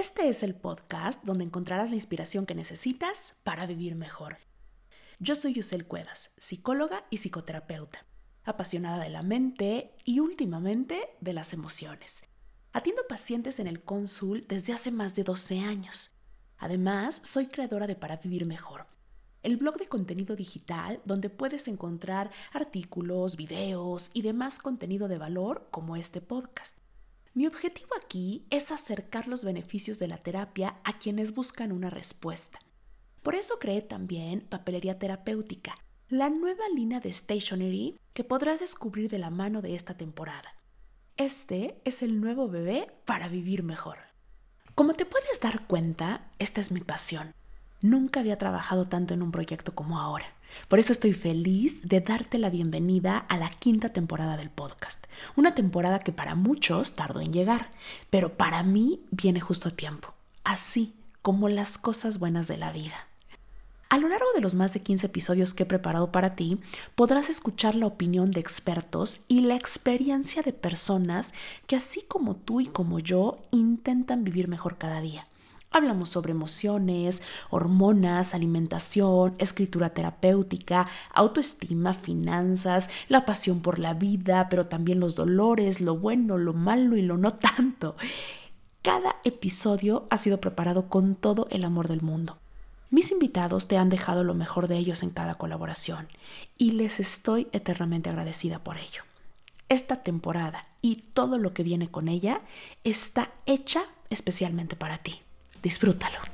Este es el podcast donde encontrarás la inspiración que necesitas para vivir mejor. Yo soy Yusel Cuevas, psicóloga y psicoterapeuta, apasionada de la mente y últimamente de las emociones. Atiendo pacientes en el cónsul desde hace más de 12 años. Además, soy creadora de Para Vivir Mejor, el blog de contenido digital donde puedes encontrar artículos, videos y demás contenido de valor como este podcast. Mi objetivo aquí es acercar los beneficios de la terapia a quienes buscan una respuesta. Por eso creé también Papelería Terapéutica, la nueva línea de stationery que podrás descubrir de la mano de esta temporada. Este es el nuevo bebé para vivir mejor. Como te puedes dar cuenta, esta es mi pasión. Nunca había trabajado tanto en un proyecto como ahora. Por eso estoy feliz de darte la bienvenida a la quinta temporada del podcast. Una temporada que para muchos tardó en llegar, pero para mí viene justo a tiempo. Así como las cosas buenas de la vida. A lo largo de los más de 15 episodios que he preparado para ti, podrás escuchar la opinión de expertos y la experiencia de personas que así como tú y como yo intentan vivir mejor cada día. Hablamos sobre emociones, hormonas, alimentación, escritura terapéutica, autoestima, finanzas, la pasión por la vida, pero también los dolores, lo bueno, lo malo y lo no tanto. Cada episodio ha sido preparado con todo el amor del mundo. Mis invitados te han dejado lo mejor de ellos en cada colaboración y les estoy eternamente agradecida por ello. Esta temporada y todo lo que viene con ella está hecha especialmente para ti. Disfrútalo.